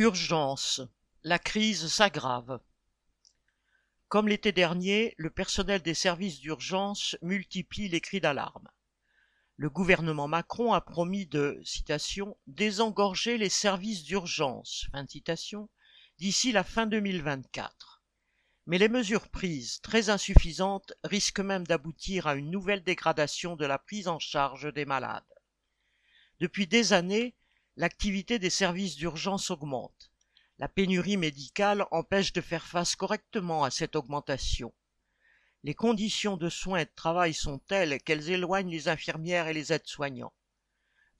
Urgence. La crise s'aggrave. Comme l'été dernier, le personnel des services d'urgence multiplie les cris d'alarme. Le gouvernement Macron a promis de, citation, désengorger les services d'urgence, d'ici la fin 2024. Mais les mesures prises, très insuffisantes, risquent même d'aboutir à une nouvelle dégradation de la prise en charge des malades. Depuis des années, l'activité des services d'urgence augmente la pénurie médicale empêche de faire face correctement à cette augmentation. Les conditions de soins et de travail sont telles qu'elles éloignent les infirmières et les aides-soignants.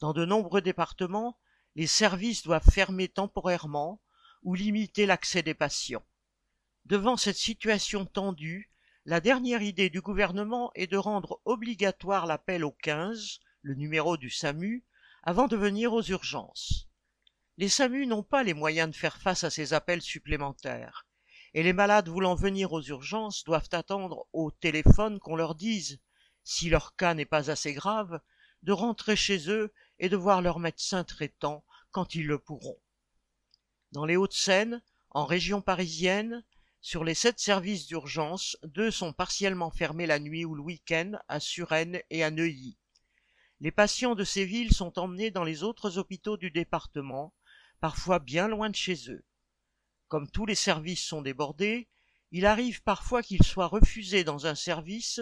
Dans de nombreux départements, les services doivent fermer temporairement ou limiter l'accès des patients. Devant cette situation tendue, la dernière idée du gouvernement est de rendre obligatoire l'appel au 15, le numéro du SAMU, avant de venir aux urgences. Les SAMU n'ont pas les moyens de faire face à ces appels supplémentaires, et les malades voulant venir aux urgences doivent attendre au téléphone qu'on leur dise, si leur cas n'est pas assez grave, de rentrer chez eux et de voir leur médecin traitant quand ils le pourront. Dans les Hauts-de-Seine, en région parisienne, sur les sept services d'urgence, deux sont partiellement fermés la nuit ou le week-end à Suresnes et à Neuilly. Les patients de ces villes sont emmenés dans les autres hôpitaux du département, parfois bien loin de chez eux. Comme tous les services sont débordés, il arrive parfois qu'ils soient refusés dans un service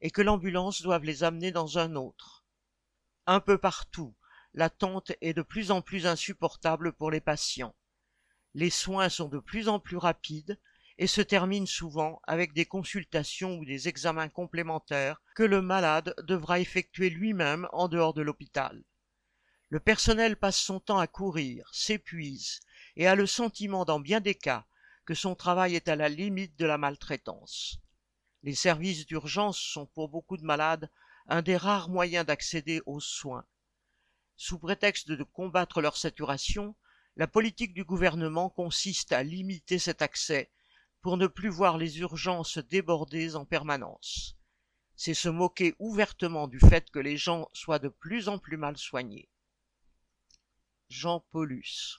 et que l'ambulance doive les amener dans un autre. Un peu partout, l'attente est de plus en plus insupportable pour les patients. Les soins sont de plus en plus rapides et se terminent souvent avec des consultations ou des examens complémentaires que le malade devra effectuer lui-même en dehors de l'hôpital. Le personnel passe son temps à courir, s'épuise et a le sentiment dans bien des cas que son travail est à la limite de la maltraitance. Les services d'urgence sont pour beaucoup de malades un des rares moyens d'accéder aux soins. Sous prétexte de combattre leur saturation, la politique du gouvernement consiste à limiter cet accès pour ne plus voir les urgences débordées en permanence. C'est se moquer ouvertement du fait que les gens soient de plus en plus mal soignés. Jean Paulus